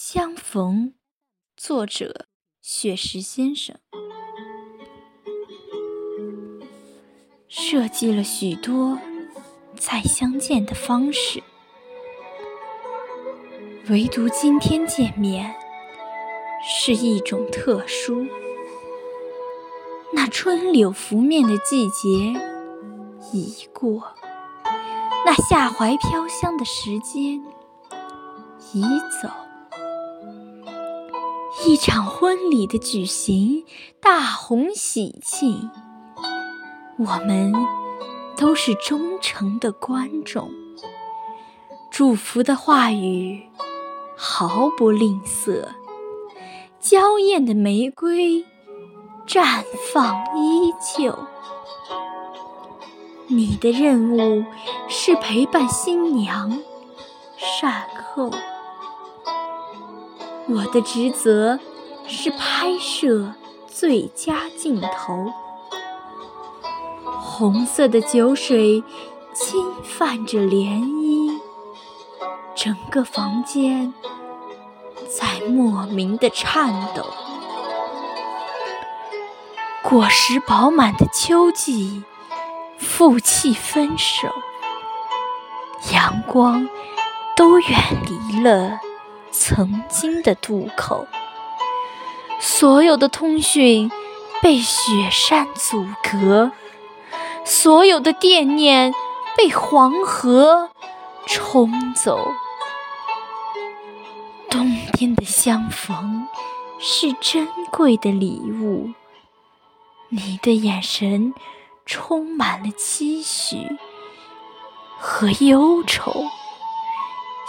相逢，作者雪石先生设计了许多再相见的方式，唯独今天见面是一种特殊。那春柳拂面的季节已过，那夏怀飘香的时间已走。一场婚礼的举行，大红喜庆，我们都是忠诚的观众。祝福的话语毫不吝啬，娇艳的玫瑰绽放依旧。你的任务是陪伴新娘善后。我的职责是拍摄最佳镜头。红色的酒水侵犯着涟漪，整个房间在莫名的颤抖。果实饱满的秋季，负气分手，阳光都远离了。曾经的渡口，所有的通讯被雪山阻隔，所有的惦念被黄河冲走。东边的相逢是珍贵的礼物，你的眼神充满了期许和忧愁。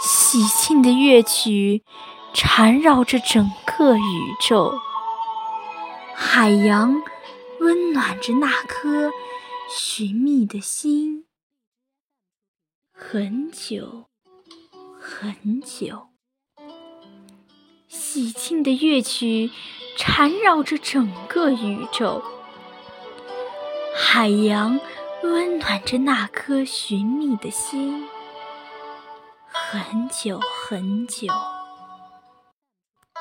喜庆的乐曲缠绕着整个宇宙，海洋温暖着那颗寻觅的心。很久很久，喜庆的乐曲缠绕着整个宇宙，海洋温暖着那颗寻觅的心。很久很久。